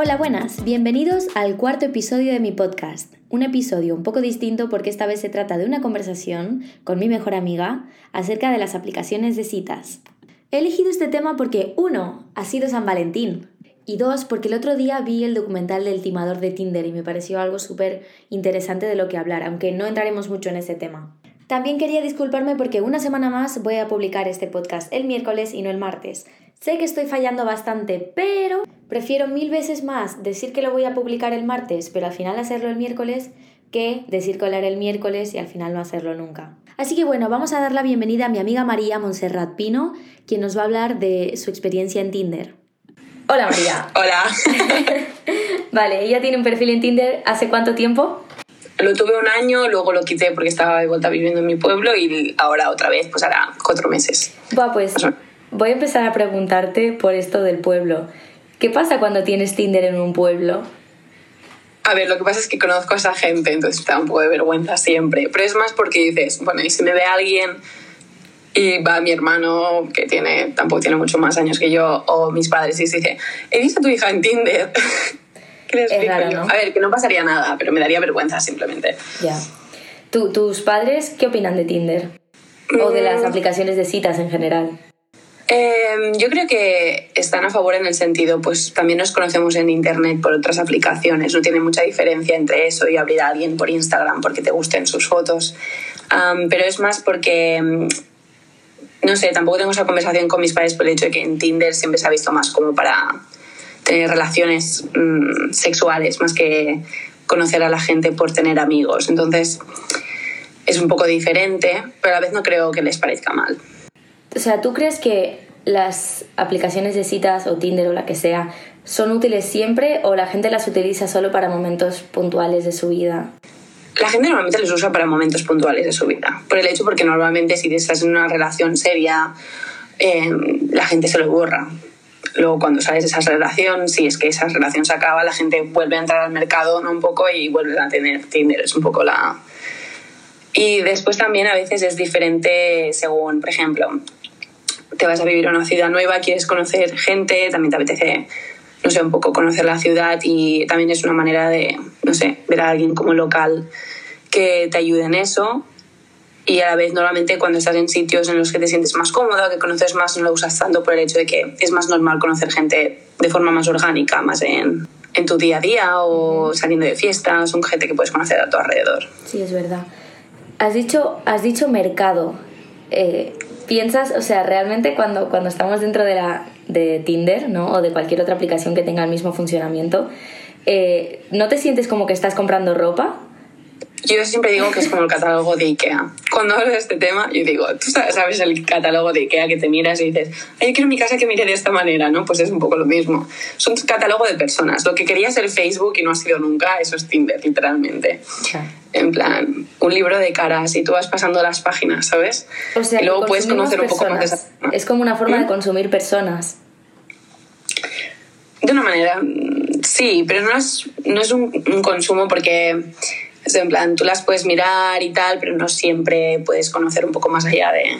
Hola, buenas, bienvenidos al cuarto episodio de mi podcast. Un episodio un poco distinto porque esta vez se trata de una conversación con mi mejor amiga acerca de las aplicaciones de citas. He elegido este tema porque, uno, ha sido San Valentín. Y dos, porque el otro día vi el documental del timador de Tinder y me pareció algo súper interesante de lo que hablar, aunque no entraremos mucho en ese tema. También quería disculparme porque una semana más voy a publicar este podcast el miércoles y no el martes. Sé que estoy fallando bastante, pero prefiero mil veces más decir que lo voy a publicar el martes, pero al final hacerlo el miércoles, que decir que lo haré el miércoles y al final no hacerlo nunca. Así que bueno, vamos a dar la bienvenida a mi amiga María Monserrat Pino, quien nos va a hablar de su experiencia en Tinder. Hola María. Hola. vale, ella tiene un perfil en Tinder. ¿Hace cuánto tiempo? Lo tuve un año, luego lo quité porque estaba de vuelta viviendo en mi pueblo y ahora otra vez, pues hará cuatro meses. Va, pues voy a empezar a preguntarte por esto del pueblo. ¿Qué pasa cuando tienes Tinder en un pueblo? A ver, lo que pasa es que conozco a esa gente, entonces da un poco de vergüenza siempre. Pero es más porque dices, bueno, y si me ve alguien y va mi hermano, que tiene tampoco tiene mucho más años que yo, o mis padres, y se dice, he visto a tu hija en Tinder. A ver, que no pasaría nada, pero me daría vergüenza simplemente. Ya. ¿Tus padres qué opinan de Tinder? ¿O de las mm. aplicaciones de citas en general? Em, yo creo que están a favor en el sentido, pues también nos conocemos en Internet por otras aplicaciones, no tiene mucha diferencia entre eso y abrir a alguien por Instagram porque te gusten sus fotos, pero es más porque, mm, no sé, tampoco tengo esa conversación con mis padres por el hecho de que en Tinder siempre se ha visto más como para tener relaciones mm, sexuales más que conocer a la gente por tener amigos. Entonces es un poco diferente, pero a la vez no creo que les parezca mal. O sea, ¿tú crees que las aplicaciones de citas o Tinder o la que sea son útiles siempre o la gente las utiliza solo para momentos puntuales de su vida? La gente normalmente les usa para momentos puntuales de su vida. Por el hecho porque normalmente si estás en una relación seria, eh, la gente se lo borra. Luego, cuando sales de esa relación, si es que esa relación se acaba, la gente vuelve a entrar al mercado ¿no? un poco y vuelve a tener Tinder. Es un poco la. Y después también a veces es diferente según, por ejemplo, te vas a vivir a una ciudad nueva, quieres conocer gente, también te apetece, no sé, un poco conocer la ciudad y también es una manera de, no sé, ver a alguien como local que te ayude en eso y a la vez normalmente cuando estás en sitios en los que te sientes más cómoda, que conoces más, no lo usas tanto por el hecho de que es más normal conocer gente de forma más orgánica, más en, en tu día a día o saliendo de fiestas, son gente que puedes conocer a tu alrededor. Sí, es verdad. Has dicho, has dicho mercado. Eh, piensas, o sea, realmente cuando, cuando estamos dentro de, la, de Tinder, ¿no? O de cualquier otra aplicación que tenga el mismo funcionamiento, eh, ¿no te sientes como que estás comprando ropa? Yo siempre digo que es como el catálogo de IKEA. Cuando hablo de este tema, yo digo, tú sabes el catálogo de IKEA que te miras y dices, Ay, yo quiero mi casa que mire de esta manera, ¿no? Pues es un poco lo mismo. Es un catálogo de personas. Lo que quería ser Facebook y no ha sido nunca, eso es Tinder, literalmente. En plan, un libro de caras y tú vas pasando las páginas, ¿sabes? O sea, y luego puedes conocer un poco más de esa... Es como una forma de ¿Mm? consumir personas. De una manera, sí, pero no es, no es un, un consumo porque en plan, tú las puedes mirar y tal, pero no siempre puedes conocer un poco más allá de,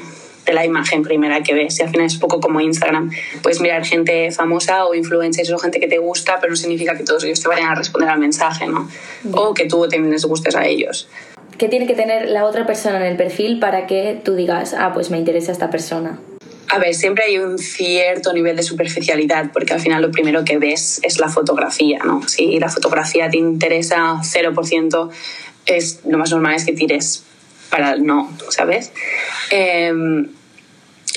de la imagen primera que ves. Y al final es un poco como Instagram. Puedes mirar gente famosa o influencers o gente que te gusta, pero no significa que todos ellos te vayan a responder al mensaje, ¿no? O que tú también les gustes a ellos. ¿Qué tiene que tener la otra persona en el perfil para que tú digas, ah, pues me interesa esta persona? A ver, siempre hay un cierto nivel de superficialidad, porque al final lo primero que ves es la fotografía, ¿no? Si la fotografía te interesa 0%, es, lo más normal es que tires para el no, ¿sabes? Em,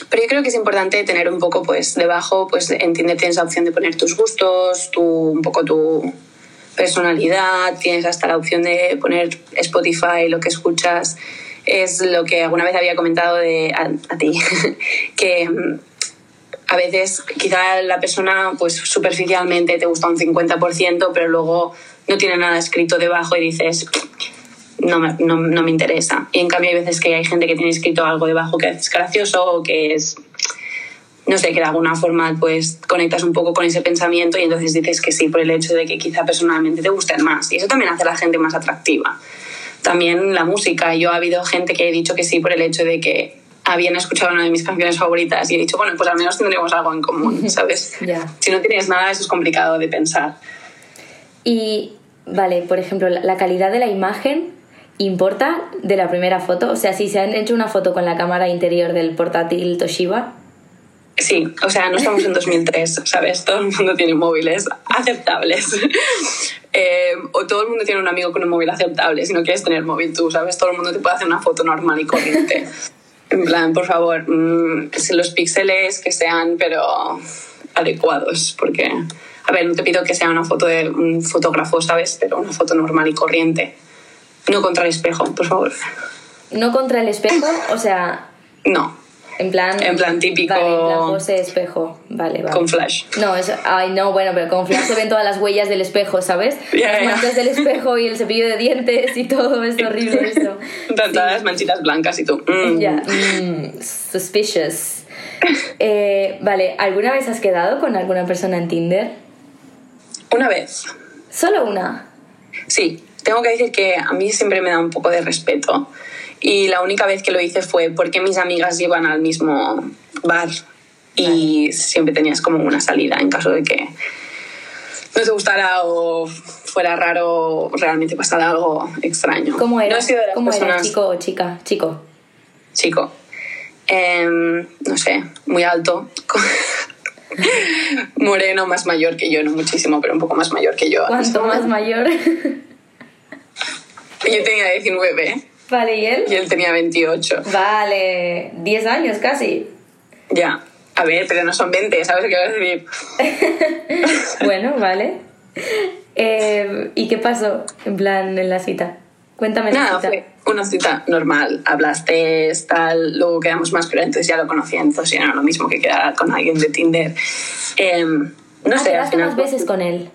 pero yo creo que es importante tener un poco, pues, debajo, pues, entiende, tienes la opción de poner tus gustos, tu, un poco tu personalidad, tienes hasta la opción de poner Spotify, lo que escuchas, es lo que alguna vez había comentado de, a, ti, que mm, a veces quizá la persona pues superficialmente te gusta un 50%, pero luego no tiene nada escrito debajo y dices, no no, no me interesa. Y en cambio hay veces que hay gente que tiene escrito algo debajo que es gracioso o que es no sé, que de alguna forma pues conectas un poco con ese pensamiento y entonces dices que sí por el hecho de que quizá personalmente te gusten más. Y eso también hace a la gente más atractiva también la música. Yo ha habido gente que he dicho que sí por el hecho de que habían escuchado una de mis canciones favoritas y he dicho, bueno, pues al menos tendremos algo en común, ¿sabes? Si no tienes nada, eso es complicado de pensar. Y, vale, por ejemplo, la calidad de la imagen importa de la primera foto. O sea, si se han hecho una foto con la cámara interior del portátil Toshiba, Sí, o sea, no estamos en 2003, ¿sabes? Todo el mundo tiene móviles aceptables. Eh, o todo el mundo tiene un amigo con un móvil aceptable, si no quieres tener móvil tú, ¿sabes? Todo el mundo te puede hacer una foto normal y corriente. En plan, por favor, mm, si los píxeles que sean, pero adecuados, porque, a ver, no te pido que sea una foto de un fotógrafo, ¿sabes? Pero una foto normal y corriente. No contra el espejo, por favor. no contra el espejo, o sea, No, en plan... En plan típico- Vale, en plan espejo, vale, vale. con flash. No, eso, ay, no, bueno, pero con flash se ven todas las huellas del espejo, ¿sabes? Ya, las manchas del espejo y el cepillo de dientes y todo, es horrible eso. Todas las manchitas blancas y tú. mm. Ya, mm, suspicious. Eh, vale, ¿alguna vez has quedado con alguna persona en Tinder? Una vez. Solo una. Sí, tengo que decir que a mí siempre me da un poco de respeto. Y la única vez que lo hice fue porque mis amigas iban al mismo bar y siempre tenías como una salida en caso de que no te gustara o fuera raro realmente pasara algo extraño. ¿Cómo era? No he sido de las ¿Cómo era, personas- chico o chica? Chico. chico. Em, no sé, muy alto. Moreno, más mayor que yo, no muchísimo, pero un poco más mayor que yo. ¿Cuánto más mayor? Yo tenía 19 vale, ¿y él? y él tenía 28. Vale, 10 años casi. Ya. A ver, pero no son 20, ¿sabes qué quiero decir? Bueno, vale. Eh, ¿Y qué pasó en plan en la cita? Cuéntame la Nada, cita. fue una cita normal. Hablaste, tal, luego quedamos más, pero entonces ya lo conocía, entonces ya era lo mismo que quedar con alguien de Tinder. Em, no Ah, sé, al final. más veces con él.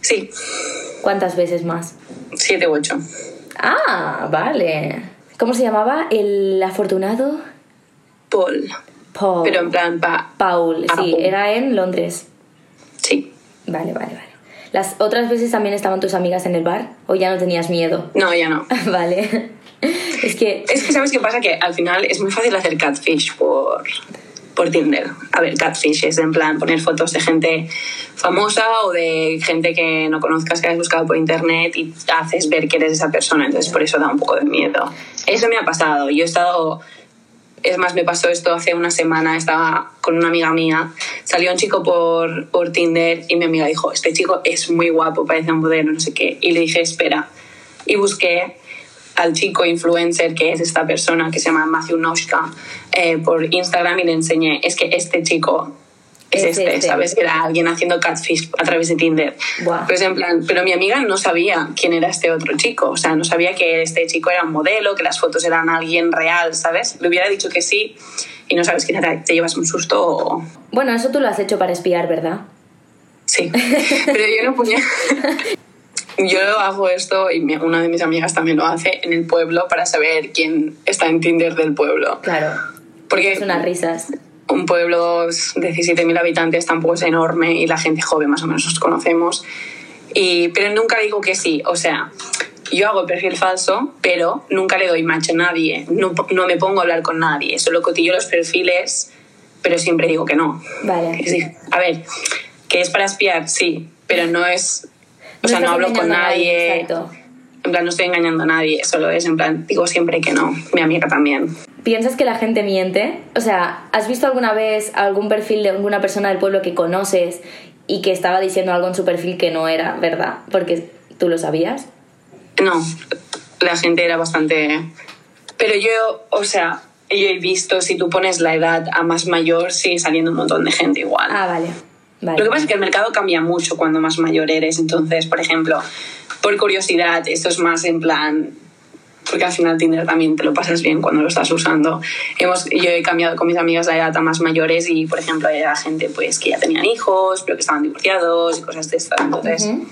Sí, ¿Cuántas veces más? siete u ocho. Ah, vale. ¿Cómo se llamaba? El afortunado Paul. Paul. Pero en plan, pa. Paul, sí, Paul. era en Londres. Sí. Vale, vale, vale. ¿Las otras veces también estaban tus amigas en el bar? ¿O ya no tenías miedo? No, ya no. vale. Es que... Es que, ¿sabes qué pasa? Que al final es muy fácil hacer catfish por, por Tinder. A ver, catfish es en plan poner fotos de gente famosa o de gente que no conozcas, que has buscado por internet y haces ver que eres esa persona. Entonces, por eso da un poco de miedo. Eso me ha pasado. Yo he estado. Es más, me pasó esto hace una semana. Estaba con una amiga mía. Salió un chico por, por Tinder y mi amiga dijo: Este chico es muy guapo, parece un modelo, no sé qué. Y le dije: Espera. Y busqué al chico influencer que es esta persona que se llama Matthew Noshka eh, por Instagram y le enseñé, es que este chico es, Es este, este. ¿sabes? Era alguien haciendo catfish a través de Tinder. Pues en plan, pero mi amiga no sabía quién era este otro chico, o sea, no sabía que este chico era un modelo, que las fotos eran alguien real, ¿sabes? Le hubiera dicho que sí y no sabes, quizá te, te llevas un susto o... Bueno, eso tú lo has hecho para espiar, ¿verdad? Sí, pero yo no ponía... Yo hago esto y una de mis amigas también lo hace en el pueblo para saber quién está en Tinder del pueblo. Claro. Porque Es unas risas. un pueblo de 17.000 habitantes tampoco es enorme y la gente joven más o menos nos conocemos. Y, pero nunca digo que sí, o sea, yo hago el perfil falso, pero nunca le doy match a nadie, no, no me pongo a hablar con nadie, solo cotillo los perfiles, pero siempre digo que no. Vale. Decir, a ver, que es para espiar, sí, pero no es... O sea, no hablo con nadie. Exacto. En plan, no estoy engañando a nadie, solo es en plan, digo siempre que no, mi amiga también. ¿Piensas que la gente miente? O sea, ¿has visto alguna vez algún perfil de alguna persona del pueblo que conoces y que estaba diciendo algo en su perfil que no era verdad? Porque tú lo sabías. No, la gente era bastante... Pero yo, o sea, yo he visto, si tú pones la edad a más mayor, sigue saliendo un montón de gente igual. Ah, vale. Vale. Lo que pasa es que el mercado cambia mucho cuando más mayor eres. Entonces, por ejemplo, por curiosidad, esto es más en plan... Porque al final Tinder también te lo pasas bien cuando lo estás usando. Hemos, yo he cambiado con mis amigas la edad a más mayores y, por ejemplo, era gente pues, que ya tenían hijos, pero que estaban divorciados y cosas de estas. Entonces, Ujú.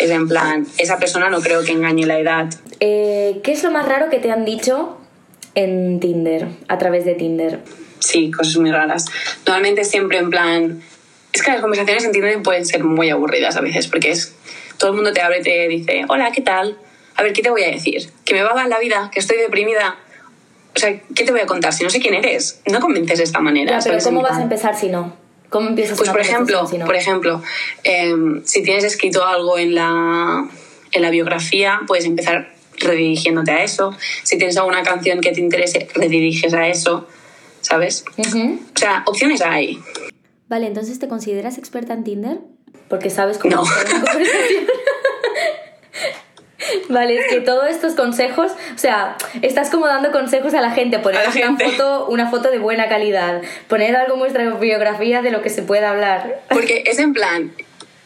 es en plan, esa persona no creo que engañe la edad. Eh, ¿Qué es lo más raro que te han dicho en Tinder, a través de Tinder? Sí, cosas muy raras. Normalmente siempre en plan... Es que las conversaciones en Tinder pueden ser muy aburridas a veces porque es... Todo el mundo te habla y te dice, hola, ¿qué tal? A ver, ¿qué te voy a decir? ¿Que me va mal la vida? ¿Que estoy deprimida? O sea, ¿qué te voy a contar? Si no sé quién eres, no convences de esta manera. Ya, pero ¿sabes? ¿cómo vas a empezar si no? ¿Cómo empiezas Pues por ejemplo, si no? por ejemplo, em, si tienes escrito algo en la, en la biografía, puedes empezar redirigiéndote a eso. Si tienes alguna canción que te interese, rediriges a eso, ¿sabes? Ujú. O sea, opciones hay. Vale, entonces ¿te consideras experta en Tinder? Porque sabes cómo No. Vale, es que todos estos consejos, o sea, estás como dando consejos a la gente, poner una foto, una foto de buena calidad, poner algo en vuestra biografía de lo que se pueda hablar. Porque es en plan,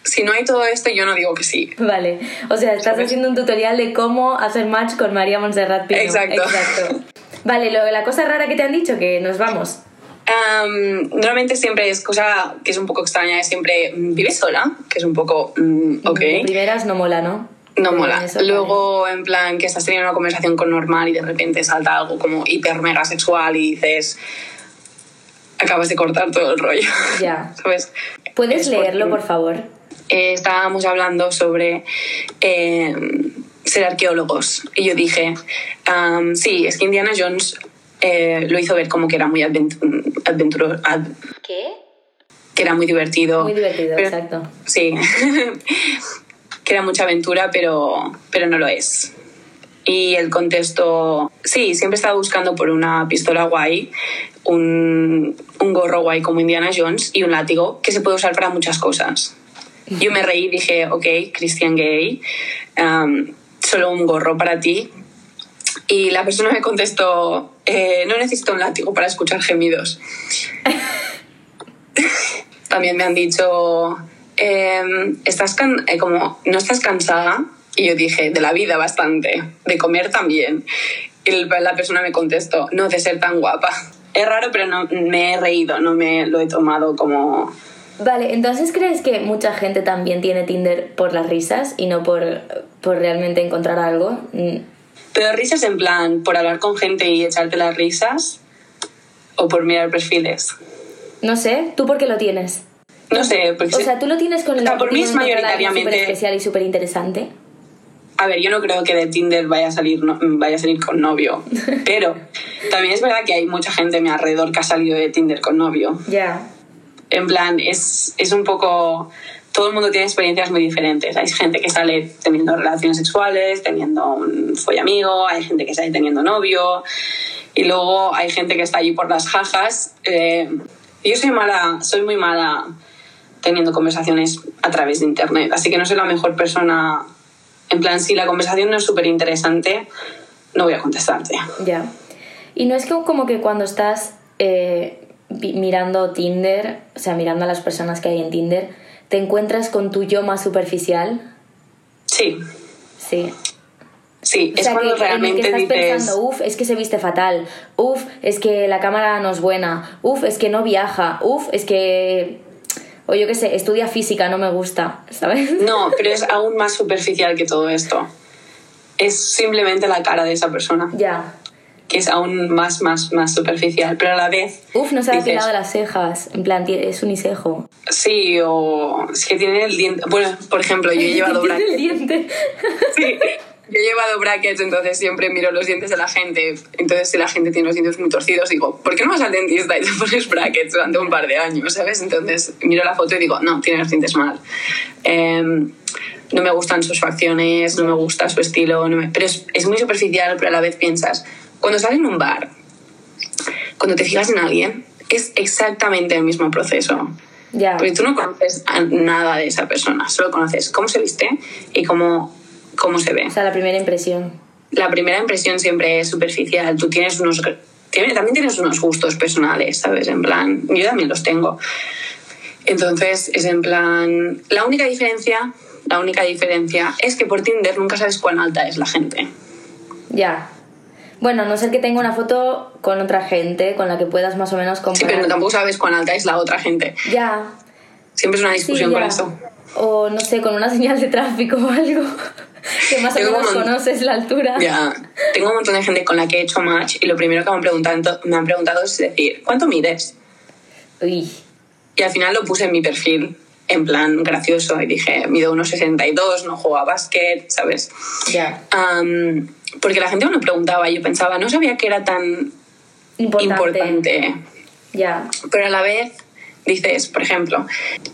si no hay todo esto, yo no digo que sí. Vale, o sea, estás ¿Sabes? haciendo un tutorial de cómo hacer match con María Montserrat Pino. Exacto. Exacto. Vale, lo, la cosa rara que te han dicho, que nos vamos. Normalmente siempre es cosa que es un poco extraña, es siempre mm, vives sola, que es un poco, mm, ok, primeras no mola, ¿no? no Pero mola. eso, vale. Luego, en plan, que estás teniendo una conversación con normal y de repente salta algo como hiper mega sexual y dices, acabas de cortar todo el rollo. Ya. ¿Sabes? ¿Puedes Es leerlo, por favor? Eh, estábamos hablando sobre eh, ser arqueólogos y yo dije, sí, es que Indiana Jones eh, lo hizo ver como que era muy adventuro- ad- ¿Qué? que era muy divertido. Muy divertido, Pero- exacto. Sí, que era mucha aventura, pero, pero no lo es. Y el contexto, sí, siempre estaba buscando por una pistola guay, un, un gorro guay como Indiana Jones y un látigo que se puede usar para muchas cosas. Yo me reí y dije, ok, Christian Gay, um, solo un gorro para ti. Y la persona me contestó, "Eh, no necesito un látigo para escuchar gemidos. También me han dicho, "Em, ¿estás eh, como, ¿no estás cansada? Y yo dije, de la vida bastante, de comer también. Y la persona me contestó, no, de ser tan guapa. Es raro, pero no, me he reído, no me lo he tomado como... Vale, entonces ¿crees que mucha gente también tiene Tinder por las risas y no por, por realmente encontrar algo? Pero risas en plan, por hablar con gente y echarte las risas, o por mirar perfiles. No sé, ¿tú por qué lo tienes? No sé, porque... O sea, ¿tú lo tienes con el O sea, por mí es mayoritariamente- súper especial y súper interesante? A ver, yo no creo que de Tinder vaya a salir, no- vaya a salir con novio, pero también es verdad que hay mucha gente a mi alrededor que ha salido de Tinder con novio. Ya. En plan, es, es un poco... Todo el mundo tiene experiencias muy diferentes. Hay gente que sale teniendo relaciones sexuales, teniendo un follamigo, hay gente que sale teniendo novio, y luego hay gente que está allí por las jajas. Eh, yo soy mala, soy muy mala teniendo conversaciones a través de internet, así que no soy la mejor persona. En plan, si la conversación no es súper interesante, no voy a contestarte. Ya. Y no es como que cuando estás eh, mirando Tinder, o sea, mirando a las personas que hay en Tinder, te encuentras con tu yo más superficial. Sí, Sí. sí, O es sea, que, cuando que realmente estás dices... pensando, uff, es que se viste fatal, uff, es que la cámara no es buena, uff, es que no viaja, uff, es que. O yo qué sé, estudia física, no me gusta, ¿sabes? No, pero es aún más superficial que todo esto. Es simplemente la cara de esa persona, Ya. Que es aún más, más, más superficial, pero a la vez... Uff, no se ha depilado las cejas, en plan, es unicejo. Sí, o es que tiene el diente... Bueno, por ejemplo, yo he llevado Tiene el brackets. diente. Sí, yo he llevado brackets, entonces siempre miro los dientes de la gente. Entonces, si la gente tiene los dientes muy torcidos, digo, ¿por qué no vas al dentista y te pones brackets durante un par de años, ¿sabes? Entonces, miro la foto y digo, no, tiene los dientes mal. Em, no me gustan sus facciones, no me gusta su estilo, no me- pero es, es muy superficial, pero a la vez piensas, cuando estás en un bar, cuando te fijas en alguien, es exactamente el mismo proceso. Ya. Porque tú no conoces nada de esa persona, solo conoces cómo se viste y cómo, cómo se ve. O sea, la primera impresión. La primera impresión siempre es superficial. Tú tienes unos. También tienes unos gustos personales, ¿sabes? En plan, yo también los tengo. Entonces, es en plan. La única diferencia. La única diferencia es que por Tinder nunca sabes cuán alta es la gente. Ya. Bueno, a no ser que tenga una foto con otra gente con la que puedas más o menos Sí, comparar. pero tampoco sabes cuán alta es la otra gente. Ya. Siempre es una Sí, discusión ya. con eso. O no sé, con una señal de tráfico o algo. que más o menos un conoces la altura. Ya, tengo un montón de gente con la que he hecho match y lo primero que me han preguntado, me han preguntado es decir, ¿cuánto mides? Uy. Y al final lo puse en mi perfil, en plan gracioso, y dije, mido unos 62, no juego a básquet, ¿sabes? Ya. Am, porque la gente me lo preguntaba, yo pensaba, no sabía que era tan Importante. importante. Ya. Pero a la vez dices, por ejemplo,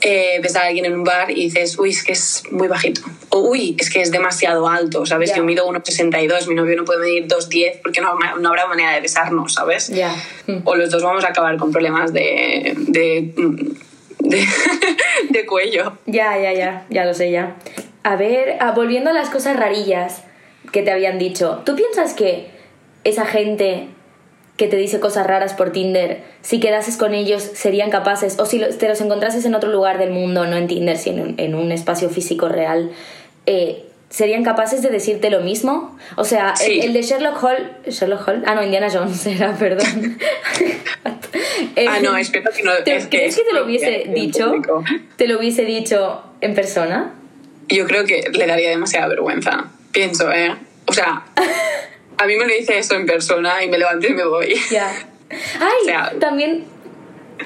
eh, ves a alguien en un bar y dices, uy, es que es muy bajito. O uy, es que es demasiado alto, ¿sabes? Yo mido 1,62, mi novio no puede medir 2,10 porque no, no habrá manera de besarnos, ¿sabes? Ya. Mm. O los dos vamos a acabar con problemas de, de, de, de cuello. Ya, ya, ya, ya lo sé ya. A ver, ah, volviendo a las cosas rarillas que te habían dicho, ¿tú piensas que esa gente que te dice cosas raras por Tinder, si quedases con ellos, serían capaces, o si te los encontrases en otro lugar del mundo, no en Tinder, sino en, en un espacio físico real, eh, ¿serían capaces de decirte lo mismo? O sea, el- Sí. el, de Sherlock Holmes... ¿Sherlock Holmes? Ah, no, Indiana Jones era, perdón. Eh, Ah, no, espero que no- ¿te- es que ¿Crees que te lo es hubiese dicho? ¿Te lo hubiese dicho en persona? Yo creo que le daría demasiada vergüenza. Pienso, ¿eh? O sea, a mí me lo dice eso en persona y me levanto y me voy. Ya. Ay, O sea- también,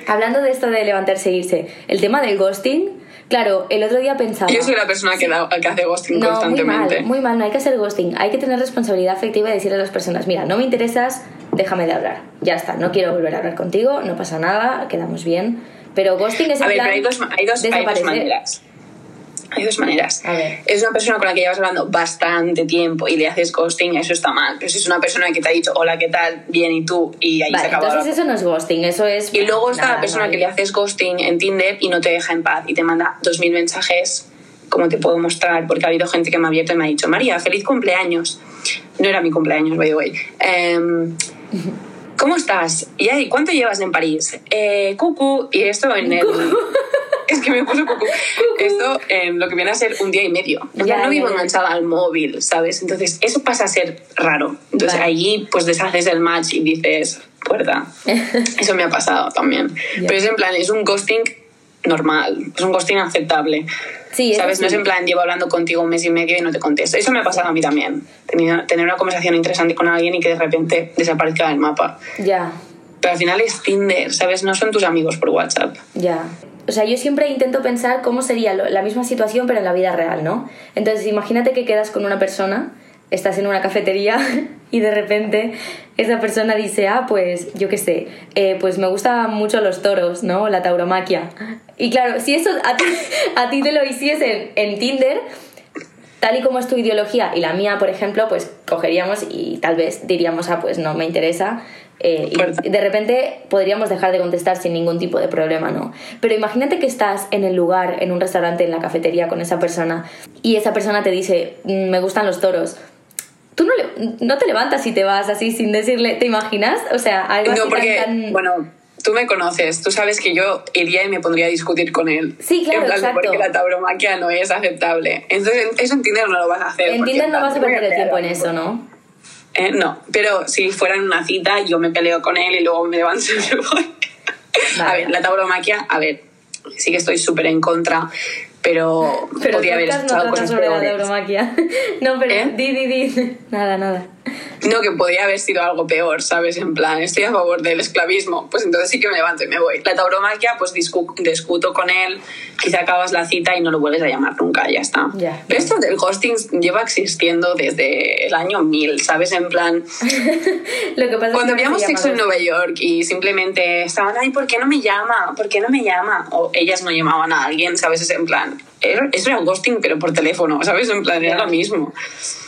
hablando de esto de levantarse e irse, el tema del ghosting, claro, el otro día pensaba... Yo soy la persona que, da- que hace ghosting No, muy constantemente. mal, muy mal, no hay que hacer ghosting. Hay que tener responsabilidad afectiva y decirle a las personas, mira, no me interesas, déjame de hablar. Ya está, no quiero volver a hablar contigo, no pasa nada, quedamos bien. Pero ghosting es en A ver, plan pero hay dos, hay dos, hay dos maneras. Hay dos maneras. A ver. Es una persona con la que llevas hablando bastante tiempo y le haces ghosting, eso está mal. Pero si es una persona que te ha dicho, hola, ¿qué tal? Bien, ¿y tú? Y ahí Vale, se acaba entonces la- eso no es ghosting, eso es... Y luego está nada, la persona vale. que le haces ghosting en Tinder y no te deja en paz y te manda 2.000 mensajes, como te puedo mostrar, porque ha habido gente que me ha abierto y me ha dicho, María, feliz cumpleaños. No era mi cumpleaños, by the way. Em, ¿Cómo estás? ¿Y cuánto llevas en París? Eh, cucu. Y esto en el... Es que me puso cucu. Esto en lo que viene a ser un día y medio. Ya, plan, no ya, vivo ya. enganchada al móvil, ¿sabes? Entonces, eso pasa a ser raro. Entonces, Vale. allí, pues deshaces el match y dices, puerta. Eso me ha pasado también. Ya. Pero es en plan, es un ghosting normal, es un ghosting aceptable. Sí, ¿Sabes? No es en plan, llevo hablando contigo un mes y medio y no te contesto. Eso me ha pasado a mí también. Tener, tener una conversación interesante con alguien y que de repente desaparezca del mapa. Ya, Pero al final es Tinder, ¿sabes? No son tus amigos por WhatsApp. Ya. O sea, yo siempre intento pensar cómo sería la misma situación, pero en la vida real, ¿no? Entonces, imagínate que quedas con una persona, estás en una cafetería y de repente esa persona dice, ah, pues yo qué sé, eh, pues me gustan mucho los toros, ¿no? La tauromaquia. Y claro, si eso a ti, a ti te lo hiciesen en Tinder, tal y como es tu ideología y la mía, por ejemplo, pues cogeríamos y tal vez diríamos, ah, pues no me interesa. Eh, y de repente podríamos dejar de contestar sin ningún tipo de problema, ¿no? Pero imagínate que estás en el lugar, en un restaurante, en la cafetería con esa persona y esa persona te dice, "Mm, me gustan los toros. Tú no, le- no te levantas y te vas así sin decirle, ¿te imaginas? O sea, algo así No, porque, tan- bueno, tú me conoces, tú sabes que yo iría y me pondría a discutir con él. Sí, claro, En plan, exacto. Porque la tauromaquia no es aceptable. Entonces, eso en Tinder no lo vas a hacer. en Tinder no vas a perder el tiempo en eso, ¿no? Eh, no, pero si fuera en una cita, yo me peleo con él y luego me levanto y me voy. A ver, la tauromaquia, a ver, sí que estoy súper en contra, pero, Pero podría haber no escuchado trata cosas sobre la peores. tauromaquia. No, pero ¿Eh? di, di, di. Nada, nada. No, que podría haber sido algo peor, ¿sabes? En plan, estoy a favor del esclavismo, pues entonces sí que me levanto y me voy. La tauromaquia, pues discu- discuto con él, quizá acabas la cita y no lo vuelves a llamar nunca, ya está. Ya. Pero esto del ghosting lleva existiendo desde el año 1000, ¿sabes? En plan, Lo que pasa Cuando es que veíamos se sexo en Nueva York y simplemente estaban, ay, ¿por qué no me llama? ¿Por qué no me llama? O ellas no llamaban a alguien, ¿sabes? Es en plan, era- eso era ghosting, pero por teléfono, ¿sabes? En plan, era Ya. lo mismo.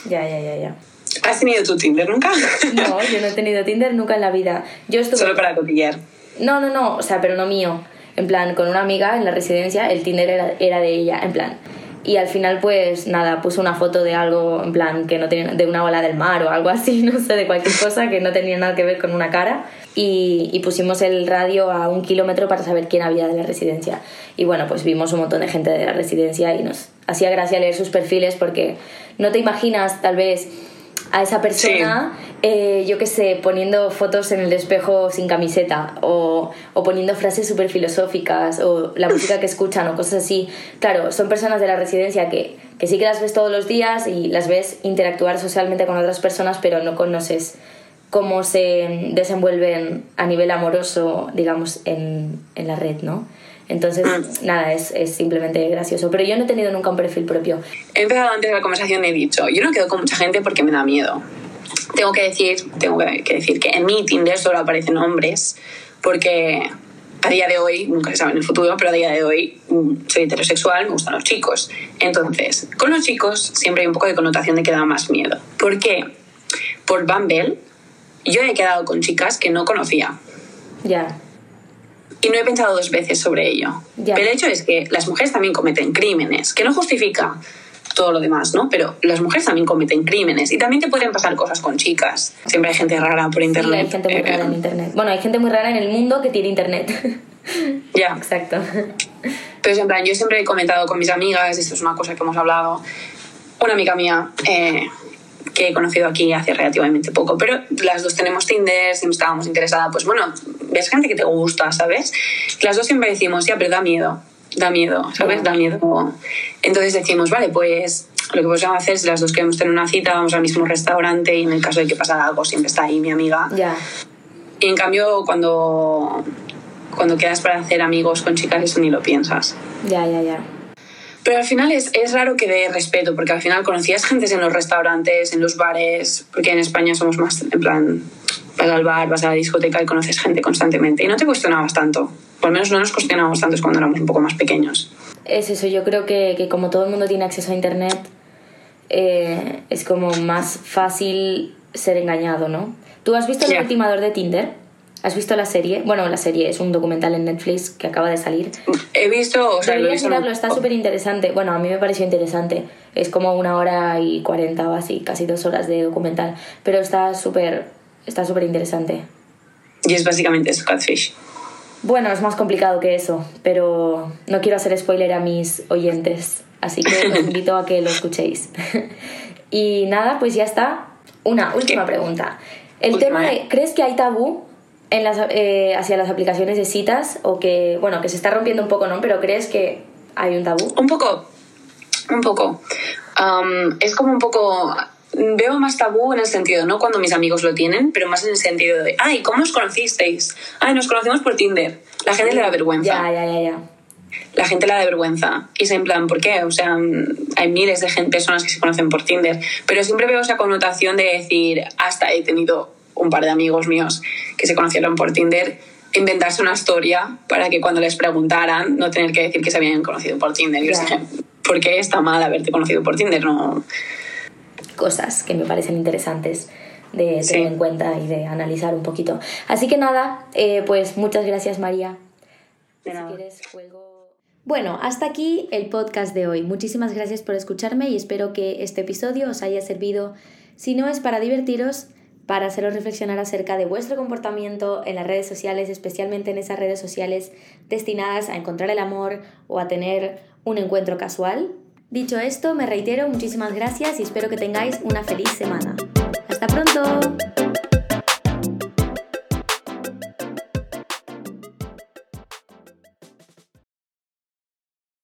Ya, ya, ya, ya. ¿Has tenido tu Tinder nunca? No, yo no he tenido Tinder nunca en la vida. Yo estuve... Solo para cotillar. No, no, no, o sea, pero no mío. En plan, con una amiga en la residencia, el Tinder era, era de ella, en plan. Y al final, pues nada, puso una foto de algo, en plan, que no tenía, de una ola del mar o algo así, no sé, de cualquier cosa que no tenía nada que ver con una cara. Y, y pusimos el radio a un kilómetro para saber quién había de la residencia. Y bueno, pues vimos un montón de gente de la residencia y nos hacía gracia leer sus perfiles porque no te imaginas, tal vez, a esa persona, eh, yo qué sé, poniendo fotos en el espejo sin camiseta o, o poniendo frases súper filosóficas o la música que escuchan o cosas así. Claro, son personas de la residencia que, que sí que las ves todos los días y las ves interactuar socialmente con otras personas, pero no conoces cómo se desenvuelven a nivel amoroso, digamos, en, en la red, ¿no? Entonces, nada, es, es simplemente gracioso. Pero yo no he tenido nunca un perfil propio. He empezado antes de la conversación y he dicho, yo no quedo con mucha gente porque me da miedo. tengo que decir, tengo que decir que en mi Tinder solo aparecen hombres porque a día de hoy, nunca se sabe en el futuro, pero a día de hoy mm, soy heterosexual, me gustan los chicos. Entonces, con los chicos siempre hay un poco de connotación de que da más miedo. ¿Por qué? Por Bumble, yo he quedado con chicas que no conocía. Ya. Y no he pensado dos veces sobre ello. Pero el hecho es que las mujeres también cometen crímenes, que no justifica todo lo demás, ¿no? Pero las mujeres también cometen crímenes y también te pueden pasar cosas con chicas. Siempre hay gente rara por internet. Sí, hay gente muy rara en internet. Bueno, hay gente muy rara en el mundo que tiene internet. Ya. Exacto. Pero en plan, yo siempre he comentado con mis amigas, esto es una cosa que hemos hablado. Una amiga mía eh, que he conocido aquí hace relativamente poco, pero las dos tenemos Tinder, siempre estábamos interesadas, pues bueno, ves gente que te gusta, ¿sabes? Las dos siempre decimos, ya, pero da miedo, da miedo, ¿sabes? Da miedo. Entonces decimos, vale, pues lo que podemos hacer es las dos queremos tener una cita, vamos al mismo restaurante y en el caso de que pase algo siempre está ahí mi amiga. Ya. Y en cambio cuando, cuando quedas para hacer amigos con chicas eso ni lo piensas. Ya, ya, ya. Pero al final es, es raro que dé respeto, porque al final conocías gente en los restaurantes, en los bares, porque en España somos más, en plan, vas al bar, vas a la discoteca y conoces gente constantemente. Y no te cuestionabas tanto. Por lo menos no nos cuestionábamos tanto cuando éramos un poco más pequeños. Es eso, yo creo que, que como todo el mundo tiene acceso a Internet, eh, es como más fácil ser engañado, ¿no? ¿Tú has visto el Ya. ultimador de Tinder? ¿Has visto la serie? Bueno, la serie es un documental en Netflix que acaba de salir. He visto, o sea, lo he visto... mirarlo, está súper interesante. Bueno, a mí me pareció interesante. Es como una hora y cuarenta o así, casi dos horas de documental. Pero está súper está súper interesante. Y es básicamente eso, Catfish. Bueno, es más complicado que eso, pero no quiero hacer spoiler a mis oyentes, así que os invito a que lo escuchéis. y nada, pues ya está. Una última pregunta. El Última, tema ¿eh? de, ¿crees que hay tabú en las, eh, hacia las aplicaciones de citas? O que, bueno, que se está rompiendo un poco, ¿no? Pero ¿crees que hay un tabú? Un poco, un poco. Es como un poco... Veo más tabú en el sentido, no cuando mis amigos lo tienen, pero más en el sentido de, ay, ¿cómo os conocisteis? Ay, nos conocimos por Tinder. La gente le da vergüenza. Ya, ya, ya, ya. La gente le da vergüenza. Y es en plan, ¿por qué? O sea, hay miles de gente, personas que se conocen por Tinder. Pero siempre veo esa connotación de decir, hasta he tenido un par de amigos míos que se conocieron por Tinder, inventarse una historia para que cuando les preguntaran no tener que decir que se habían conocido por Tinder. Yo dije, ¿por qué está mal haberte conocido por Tinder? No, cosas que me parecen interesantes de Sí. tener en cuenta y de analizar un poquito. Así que nada, eh, pues muchas gracias María. De Si nada. quieres, cuelgo. Bueno, hasta aquí el podcast de hoy. Muchísimas gracias por escucharme y espero que este episodio os haya servido, si no es para divertiros, para haceros reflexionar acerca de vuestro comportamiento en las redes sociales, especialmente en esas redes sociales destinadas a encontrar el amor o a tener un encuentro casual. Dicho esto, me reitero, muchísimas gracias y espero que tengáis una feliz semana. ¡Hasta pronto!